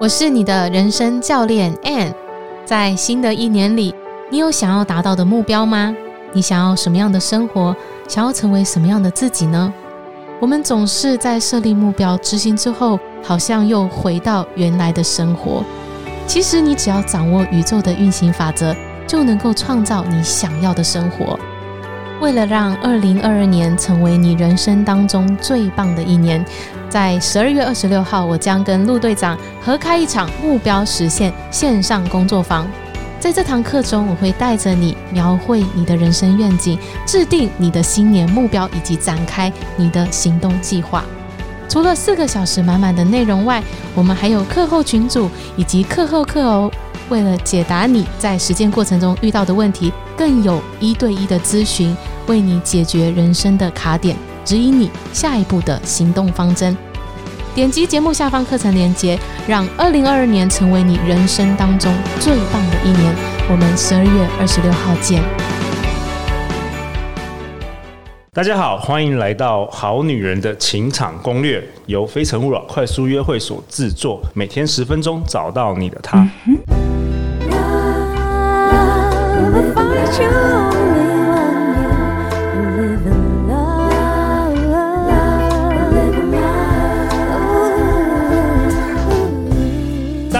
我是你的人生教练 Ann。在新的一年里，你有想要达到的目标吗？你想要什么样的生活？想要成为什么样的自己呢？我们总是在设立目标、执行之后，好像又回到原来的生活。其实，你只要掌握宇宙的运行法则，就能够创造你想要的生活。为了让二零二二年成为你人生当中最棒的一年，在十二月二十六号，我将跟陆队长合开一场目标实现线上工作坊。在这堂课中，我会带着你描绘你的人生愿景，制定你的新年目标，以及展开你的行动计划。除了四个小时满满的内容外，我们还有课后群组以及课后课哦。为了解答你在实践过程中遇到的问题，更有一对一的咨询，为你解决人生的卡点，指引你下一步的行动方针。点击节目下方课程链接，让二零二二年成为你人生当中最棒的一年。我们十二月二十六号见。大家好，欢迎来到《好女人的情场攻略》，由非诚勿扰快速约会所制作，每天十分钟，找到你的他。嗯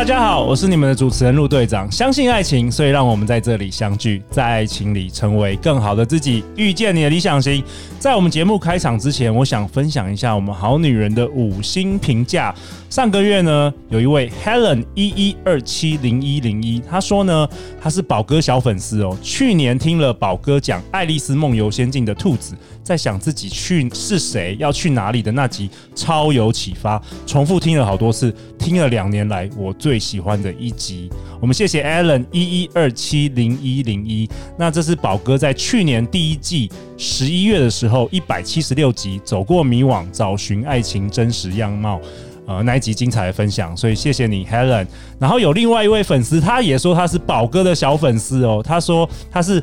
大家好，我是你们的主持人陆队长。相信爱情，所以让我们在这里相聚，在爱情里成为更好的自己，遇见你的理想型。在我们节目开场之前，我想分享一下我们好女人的五星评价。上个月呢，有一位 Helen 一一二七零一零一，她说呢，她是宝哥小粉丝哦。去年听了宝哥讲《爱丽丝梦游仙境》的兔子，在想自己去是谁，要去哪里的那集，超有启发，重复听了好多次，听了两年来我最喜欢的一集。我们谢谢 Alan 一一二七零一零一。那这是宝哥在去年第一季十一月的时候，一百七十六集走过迷惘，找寻爱情真实样貌，呃，那一集精彩的分享，所以谢谢你，Helen。然后有另外一位粉丝，他也说他是宝哥的小粉丝哦，他说他是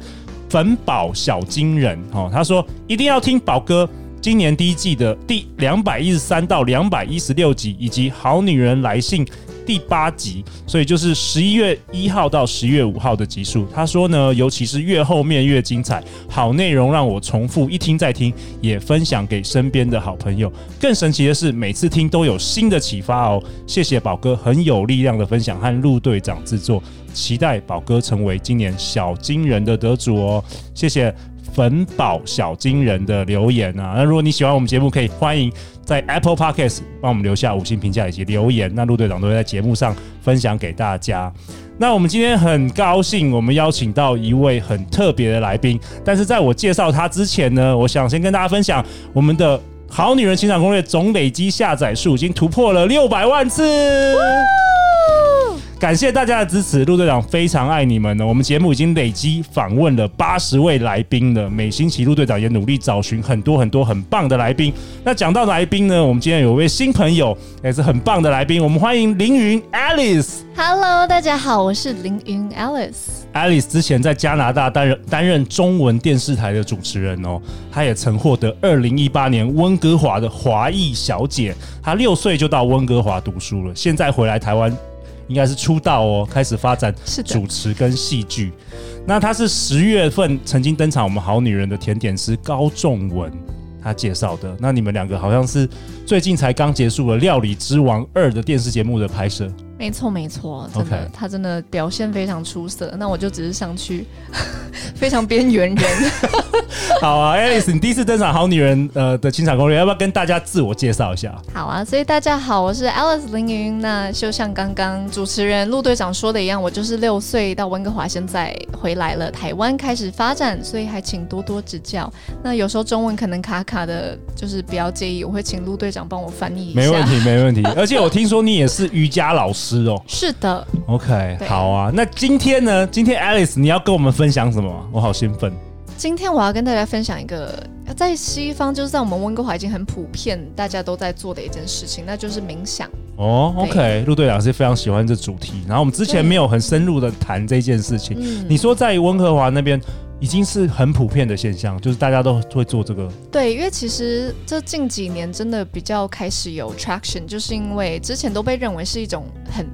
粉宝小金人哦，他说一定要听宝哥今年第一季的第两百一十三到两百一十六集，以及好女人来信。第八集，所以就是十一月一号到十月五号的集数。他说呢，尤其是越后面越精彩，好内容让我重复一听再听，也分享给身边的好朋友。更神奇的是，每次听都有新的启发哦。谢谢宝哥很有力量的分享和陆队长制作，期待宝哥成为今年小金人的得主哦。谢谢。粉宝小金人的留言啊，那如果你喜欢我们节目，可以欢迎在 Apple Podcast 帮我们留下五星评价以及留言，那陆队长都会在节目上分享给大家。那我们今天很高兴，我们邀请到一位很特别的来宾，但是在我介绍他之前呢，我想先跟大家分享我们的好女人情场攻略总累积下载数已经突破了六百万次。感谢大家的支持，陆队长非常爱你们呢。我们节目已经累积访问了八十位来宾了，每星期陆队长也努力找寻很多很多很棒的来宾。那讲到来宾呢，我们今天有一位新朋友，也是很棒的来宾，我们欢迎凌云 Alice。Hello，大家好，我是凌云 Alice。Alice 之前在加拿大担任担任中文电视台的主持人哦，她也曾获得二零一八年温哥华的华裔小姐。她六岁就到温哥华读书了，现在回来台湾。应该是出道哦，开始发展主持跟戏剧。那他是十月份曾经登场我们好女人的甜点师高仲文，他介绍的。那你们两个好像是最近才刚结束了《料理之王二》的电视节目的拍摄。没错，没错，真的.他真的表现非常出色。那我就只是上去，非常边缘人。好啊，Alice，你第一次登场《好女人》呃的清场攻略，要不要跟大家自我介绍一下？好啊，所以大家好，我是 Alice 凌云。那就像刚刚主持人陆队长说的一样，我就是六岁到温哥华，现在回来了台湾开始发展，所以还请多多指教。那有时候中文可能卡卡的，就是不要介意，我会请陆队长帮我翻译一下。没问题，没问题。而且我听说你也是瑜伽老师。哦，是的，OK，好啊。那今天呢？今天 Alice 你要跟我们分享什么？我好兴奋。今天我要跟大家分享一个，在西方就是在我们温哥华已经很普遍，大家都在做的一件事情，那就是冥想。哦，OK，陆队长是非常喜欢这主题。然后我们之前没有很深入的谈这件事情。你说在温哥华那边已经是很普遍的现象，就是大家都会做这个。对，因为其实这近几年真的比较开始有 traction，就是因为之前都被认为是一种很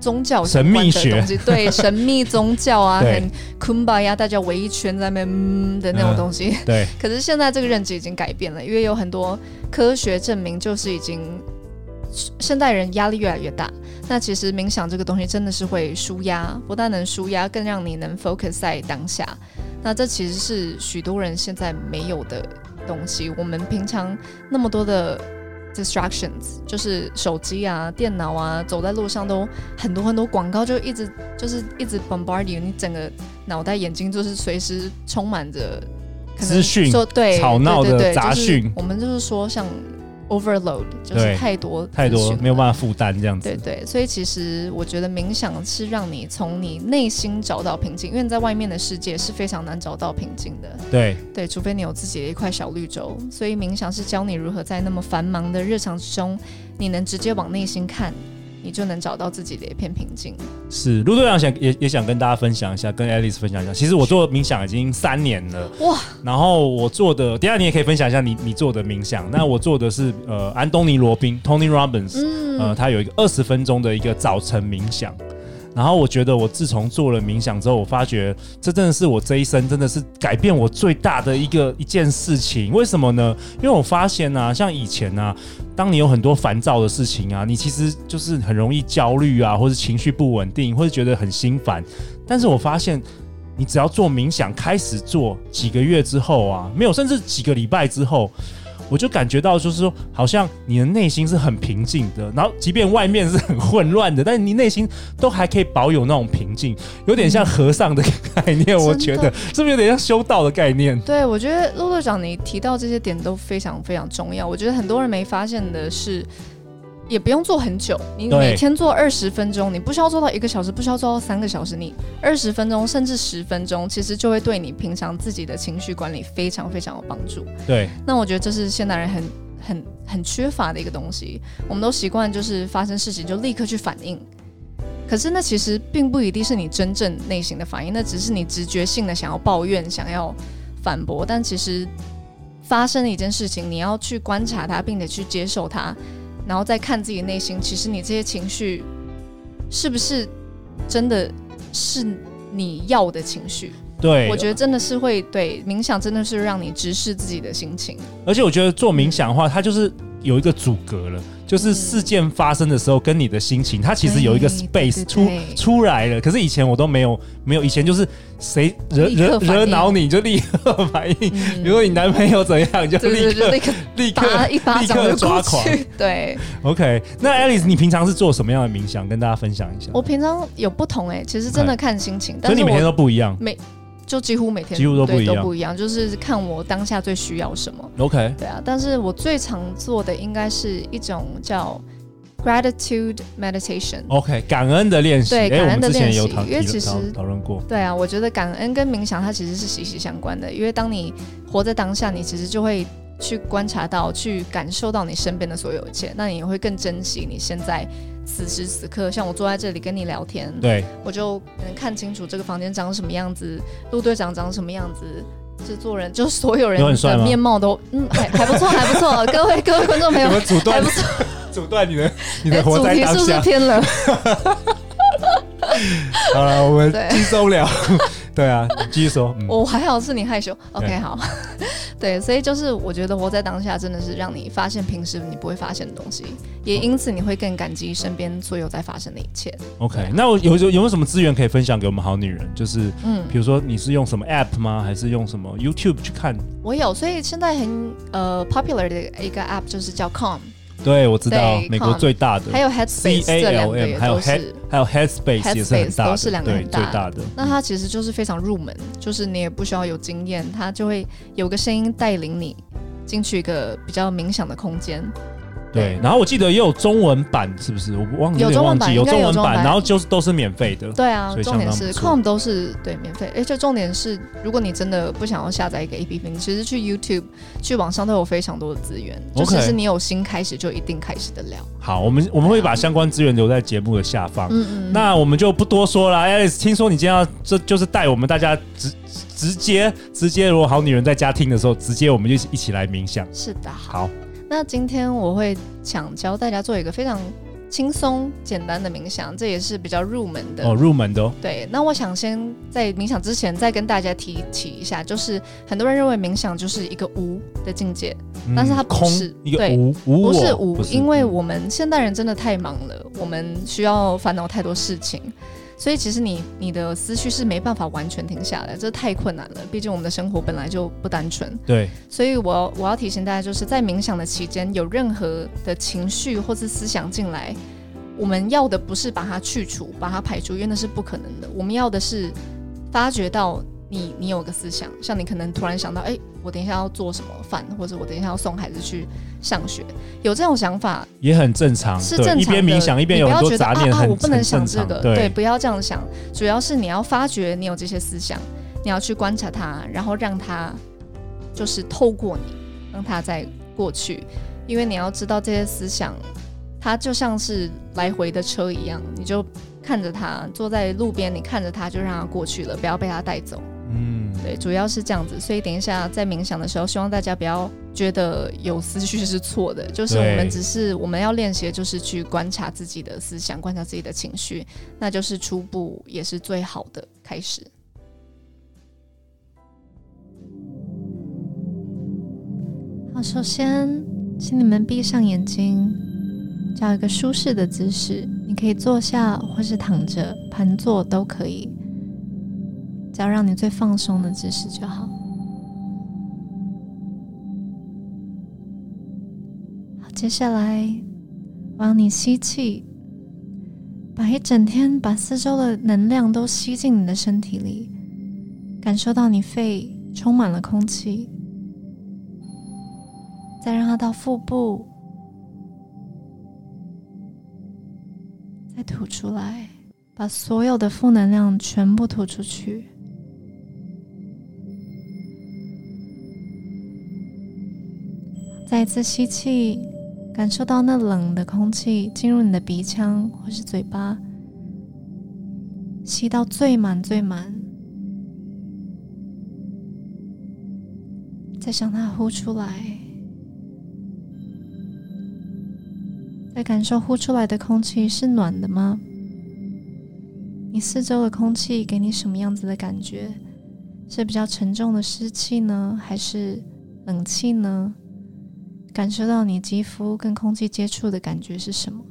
宗教神秘学，对 神秘宗教啊，很 kumbaya，大家围一圈在那边、嗯、的那种东西。嗯、对。可是现在这个认知已经改变了，因为有很多科学证明，就是已经现代人压力越来越大。那其实冥想这个东西真的是会舒压，不但能舒压，更让你能 focus 在当下。那这其实是许多人现在没有的东西。我们平常那么多的 distractions，就是手机啊、电脑啊，走在路上都很多很多广告，就一直就是一直 bombard you，你整个脑袋、眼睛就是随时充满着资讯，说对吵闹的杂讯、就是。我们就是说像。Overload 就是太多太多没有办法负担这样子。对对，所以其实我觉得冥想是让你从你内心找到平静，因为你在外面的世界是非常难找到平静的。对对，除非你有自己的一块小绿洲。所以冥想是教你如何在那么繁忙的日常之中，你能直接往内心看。你就能找到自己的一片平静。是陆队长想也也想跟大家分享一下，跟 Alice 分享一下。其实我做冥想已经三年了哇，然后我做的，第二你也可以分享一下你你做的冥想。那我做的是呃安东尼罗宾 Tony Robbins，嗯，呃他有一个二十分钟的一个早晨冥想。然后我觉得，我自从做了冥想之后，我发觉这真的是我这一生真的是改变我最大的一个一件事情。为什么呢？因为我发现啊，像以前啊，当你有很多烦躁的事情啊，你其实就是很容易焦虑啊，或者情绪不稳定，或者觉得很心烦。但是我发现，你只要做冥想，开始做几个月之后啊，没有，甚至几个礼拜之后。我就感觉到，就是说，好像你的内心是很平静的，然后即便外面是很混乱的，但是你内心都还可以保有那种平静，有点像和尚的概念。嗯、我觉得是不是有点像修道的概念？对，我觉得陆队长你提到这些点都非常非常重要。我觉得很多人没发现的是。也不用做很久，你每天做二十分钟，你不需要做到一个小时，不需要做到三个小时，你二十分钟甚至十分钟，其实就会对你平常自己的情绪管理非常非常有帮助。对，那我觉得这是现代人很很很缺乏的一个东西。我们都习惯就是发生事情就立刻去反应，可是那其实并不一定是你真正内心的反应，那只是你直觉性的想要抱怨、想要反驳。但其实发生了一件事情，你要去观察它，并且去接受它。然后再看自己内心，其实你这些情绪是不是真的是你要的情绪？对，我觉得真的是会对冥想，真的是让你直视自己的心情。而且我觉得做冥想的话，它就是有一个阻隔了。就是事件发生的时候，跟你的心情，它其实有一个 space 出出来了。可是以前我都没有，没有以前就是谁惹惹惹恼你就立刻反应。比如说你男朋友怎样，就立刻立刻 一巴掌就抓狂。对，OK。那 Alice，你平常是做什么样的冥想？跟大家分享一下。我平常有不同哎，其实真的看心情。所以你每天都不一样。每就几乎每天几乎都不一样，都不一样，就是看我当下最需要什么。OK，对啊，但是我最常做的应该是一种叫 gratitude meditation。OK，感恩的练习。对，感恩的练习。因为其实讨论过。对啊，我觉得感恩跟冥想它其实是息息相关的，因为当你活在当下，你其实就会去观察到、去感受到你身边的所有一切，那你也会更珍惜你现在。此时此刻，像我坐在这里跟你聊天，对，我就能看清楚这个房间长什么样子，陆队长长什么样子，制作人就所有人的面貌都嗯还还不错还不错，各位各位观众朋友，还不错，阻断你的 你的活在当下，主题是不是偏了？好了，我们轻松聊。对啊，继续说。嗯、我还好是你害羞，OK，好。对，所以就是我觉得活在当下真的是让你发现平时你不会发现的东西，也因此你会更感激身边所有在发生的一切。OK，那我有有有没有什么资源可以分享给我们好女人？就是嗯，比如说你是用什么 App 吗？还是用什么 YouTube 去看？我有，所以现在很呃 popular 的一个 App 就是叫 Calm。对，我知道美国最大的，还有 Headspace，这两个也还有 Headspace 也是很大的，都是两个很。大的那它其实就是非常入门，就是你也不需要有经验，它就会有个声音带领你进去一个比较冥想的空间。对，然后我记得也有中文版，是不是？我忘记有中文版，有中文版，然后就是都是免费的。对啊，重点是 Com 都是对免费，而且重点是，如果你真的不想要下载一个 APP，你其实去 YouTube 去网上都有非常多的资源，就其实你有心开始就一定开始得了。好，我们我们会把相关资源留在节目的下方。嗯嗯，那我们就不多说了。Alice，听说你今天要这就是带我们大家直直接直接，如果好女人在家听的时候，直接我们就一起来冥想。是的，好。那今天我会想教大家做一个非常轻松简单的冥想，这也是比较入门的哦，入门的哦。对，那我想先在冥想之前再跟大家提起一下，就是很多人认为冥想就是一个无的境界，嗯、但是它不是一个无，无不是无，因为我们现代人真的太忙了，我们需要烦恼太多事情。所以其实你你的思绪是没办法完全停下来，这太困难了。毕竟我们的生活本来就不单纯。对。所以我我要提醒大家，就是在冥想的期间，有任何的情绪或是思想进来，我们要的不是把它去除、把它排除，因为那是不可能的。我们要的是发觉到。你你有个思想，像你可能突然想到，哎、欸，我等一下要做什么饭，或者我等一下要送孩子去上学，有这种想法也很正常，是正常的。一边冥想一边有很多杂念，啊，我不能想这个，对，对，不要这样想。主要是你要发觉你有这些思想，你要去观察它，然后让它就是透过你，让它再过去。因为你要知道这些思想，它就像是来回的车一样，你就看着它，坐在路边，你看着它，就让它过去了，不要被它带走。嗯，对，主要是这样子，所以等一下在冥想的时候，希望大家不要觉得有思绪是错的，就是我们只是我们要练习的就是去观察自己的思想，观察自己的情绪，那就是初步也是最好的开始。好，首先请你们闭上眼睛，找一个舒适的姿势，你可以坐下或是躺着，盘坐都可以。要让你最放松的姿势就好。好，接下来往你吸气，把一整天把四周的能量都吸进你的身体里，感受到你肺充满了空气。再让它到腹部，再吐出来，把所有的负能量全部吐出去。再一次吸气，感受到那冷的空气进入你的鼻腔或是嘴巴，吸到最满最满，再向它呼出来，再感受呼出来的空气是暖的吗？你四周的空气给你什么样子的感觉？是比较沉重的湿气呢，还是冷气呢？感受到你肌肤跟空气接触的感觉是什么？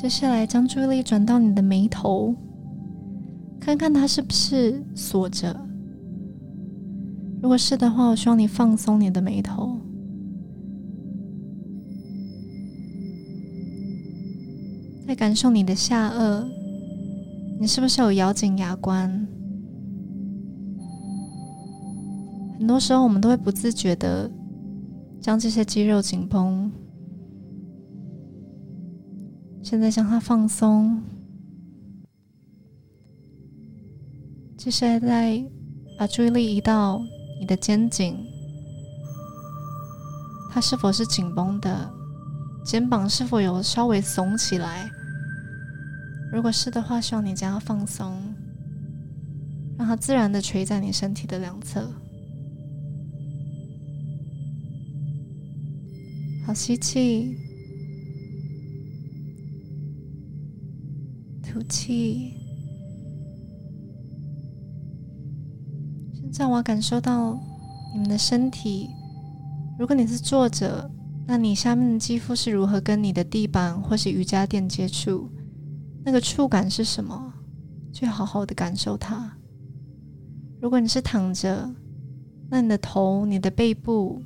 接下来将注意力转到你的眉头，看看它是不是锁着。如果是的话，我希望你放松你的眉头。再感受你的下颚，你是不是有咬紧牙关？很多时候，我们都会不自觉的将这些肌肉紧绷。现在将它放松。接下来，再把注意力移到你的肩颈，它是否是紧绷的？肩膀是否有稍微耸起来？如果是的话，希望你将它放松，让它自然的垂在你身体的两侧。好，吸气，吐气。现在我要感受到你们的身体。如果你是坐着，那你下面的肌肤是如何跟你的地板或是瑜伽垫接触？那个触感是什么？去好好的感受它。如果你是躺着，那你的头、你的背部。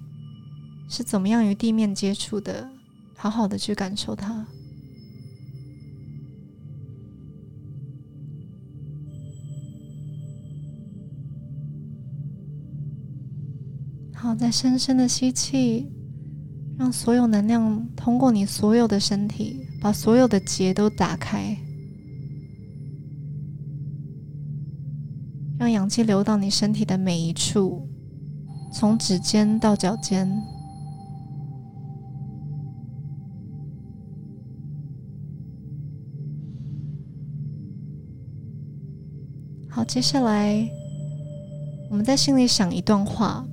是怎么样与地面接触的？好好的去感受它。好，再深深的吸气，让所有能量通过你所有的身体，把所有的结都打开，让氧气流到你身体的每一处，从指尖到脚尖。接下来我们在心里想一段话。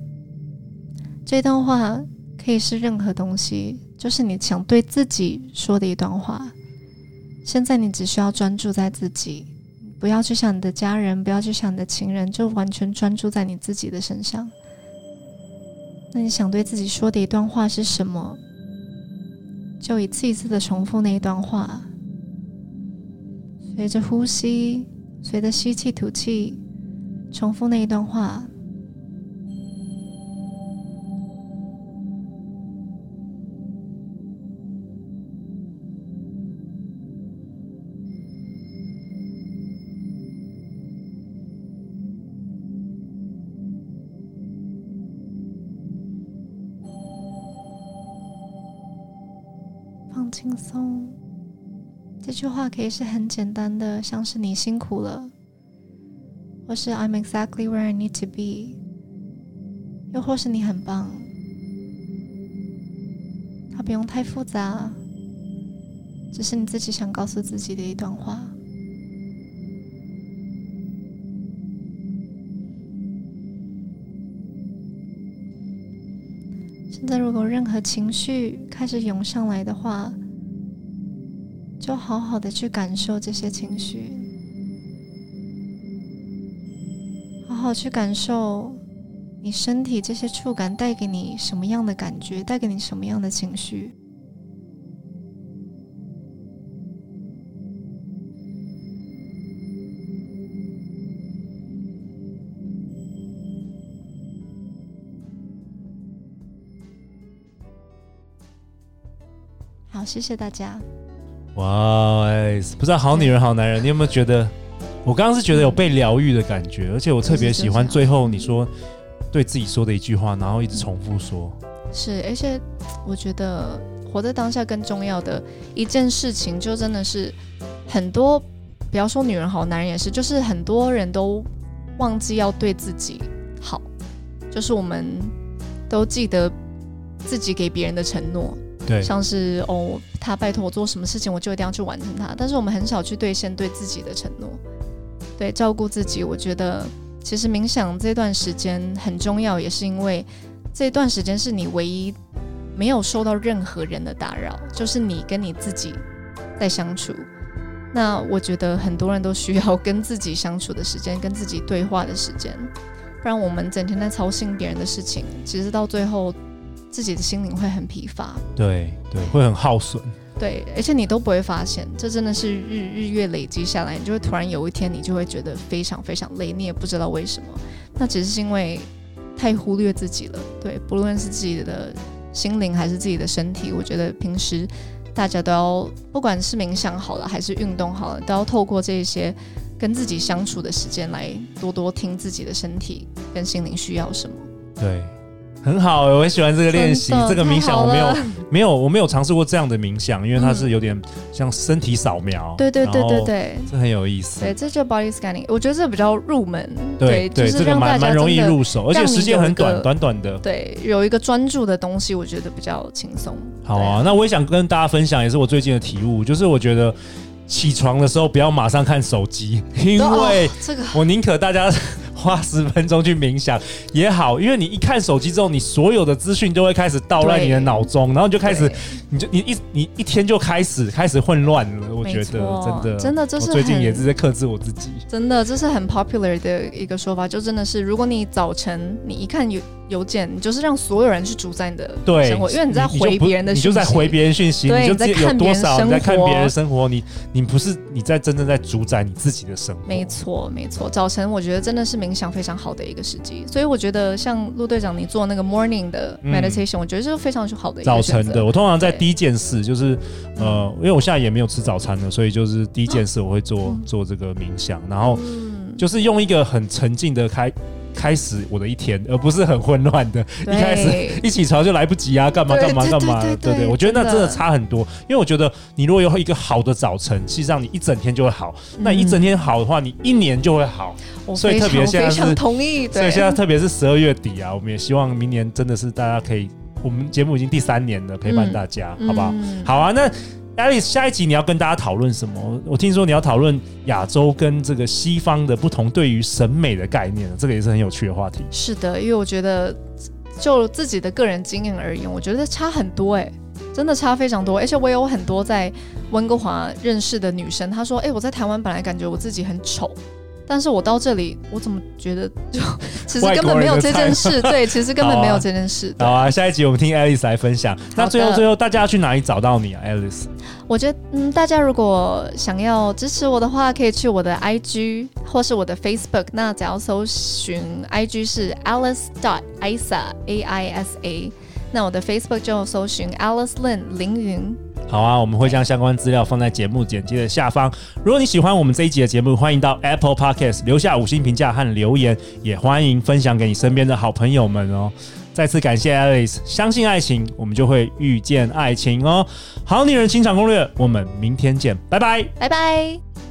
这段话可以是任何东西，就是你想对自己说的一段话。现在你只需要专注在自己，不要去想你的家人，不要去想你的情人，就完全专注在你自己的身上。那你想对自己说的一段话是什么？就一次一次的重复那一段话，随着呼吸，随着吸气吐气，重复那一段话。放轻松，这句话可以是很简单的，像是你辛苦了，或是 I'm exactly where I need to be，又或是你很棒。它不用太复杂，只是你自己想告诉自己的一段话。现在，如果任何情绪开始涌上来的话，就好好的去感受这些情绪，好好去感受你身体这些触感带给你什么样的感觉，带给你什么样的情绪。好，谢谢大家。哇，不知道好女人好男人，你有没有觉得？我刚刚是觉得有被疗愈的感觉，而且我特别喜欢最后你说对自己说的一句话，然后一直重复说。是，而且我觉得活在当下更重要的一件事情，就真的是很多，不要说女人好，男人也是，就是很多人都忘记要对自己好，就是我们都记得自己给别人的承诺。像是哦，他拜托我做什么事情，我就一定要去完成它。但是我们很少去兑现对自己的承诺，对，照顾自己。我觉得其实冥想这段时间很重要，也是因为这段时间是你唯一没有受到任何人的打扰，就是你跟你自己在相处。那我觉得很多人都需要跟自己相处的时间，跟自己对话的时间，不然我们整天在操心别人的事情，其实到最后。自己的心灵会很疲乏，对对，会很耗损，对，而且你都不会发现，这真的是日日月累积下来，你就会突然有一天，你就会觉得非常非常累，你也不知道为什么，那只是因为太忽略自己了，对，不论是自己的心灵还是自己的身体，我觉得平时大家都要，不管是冥想好了还是运动好了，都要透过这些跟自己相处的时间来多多听自己的身体跟心灵需要什么，对。很好，我很喜欢这个练习，这个冥想我没有没有我没有尝试过这样的冥想，因为它是有点像身体扫描，对对对对对，这很有意思。对，这叫 body scanning，我觉得这比较入门，对对，这个蛮蛮容易入手，而且时间很短，短短的。对，有一个专注的东西，我觉得比较轻松。好啊，那我也想跟大家分享，也是我最近的体悟，就是我觉得起床的时候不要马上看手机，因为这个我宁可大家。花十分钟去冥想也好，因为你一看手机之后，你所有的资讯就会开始倒乱你的脑中，然后你就开始，你就你一你一天就开始开始混乱了。我觉得真的真的，这是最近也是在克制我自己。真的，这是很 popular 的一个说法，就真的是，如果你早晨你一看有。邮件，你就是让所有人去主宰你的生活，对因为你在回别人的讯息，你就在回别人讯息，你就自己有多少你在看别人生活，你你不是你在真正在主宰你自己的生活。没错，没错。早晨我觉得真的是冥想非常好的一个时机，所以我觉得像陆队长你做那个 morning 的 meditation，、嗯、我觉得是非常好的一个早晨的。我通常在第一件事就是呃，因为我现在也没有吃早餐了，所以就是第一件事我会做、嗯、做这个冥想，然后就是用一个很沉静的开。开始我的一天，而不是很混乱的。一开始一起床就来不及啊，干嘛干嘛干嘛？对对，对，我觉得那真的差很多。因为我觉得你如果有一个好的早晨，实际上你一整天就会好。嗯、那一整天好的话，你一年就会好。所以特别现在是同意，所以现在特别是十二月底啊，我们也希望明年真的是大家可以，我们节目已经第三年了，陪伴大家，嗯、好不好？嗯、好啊，那。Alice，下一集你要跟大家讨论什么？我听说你要讨论亚洲跟这个西方的不同对于审美的概念，这个也是很有趣的话题。是的，因为我觉得就自己的个人经验而言，我觉得差很多哎、真的差非常多。而且我有很多在温哥华认识的女生，她说：“哎、我在台湾本来感觉我自己很丑。”但是我到这里，我怎么觉得就 其实根本没有这件事？对，其实根本没有这件事。好啊，下一集我们听 Alice 来分享。那最后最后，大家要去哪里找到你啊，Alice？我觉得，嗯，大家如果想要支持我的话，可以去我的 IG 或是我的 Facebook。那只要搜寻 IG 是 Alice dot Isa A I S A，那我的 Facebook 就搜寻 Alice Lin 凌云。好啊，我们会将相关资料放在节目简介的下方。如果你喜欢我们这一集的节目，欢迎到 Apple Podcast 留下五星评价和留言，也欢迎分享给你身边的好朋友们哦。再次感谢 Alice，相信爱情，我们就会遇见爱情哦。好女人情场攻略，我们明天见，拜拜，拜拜。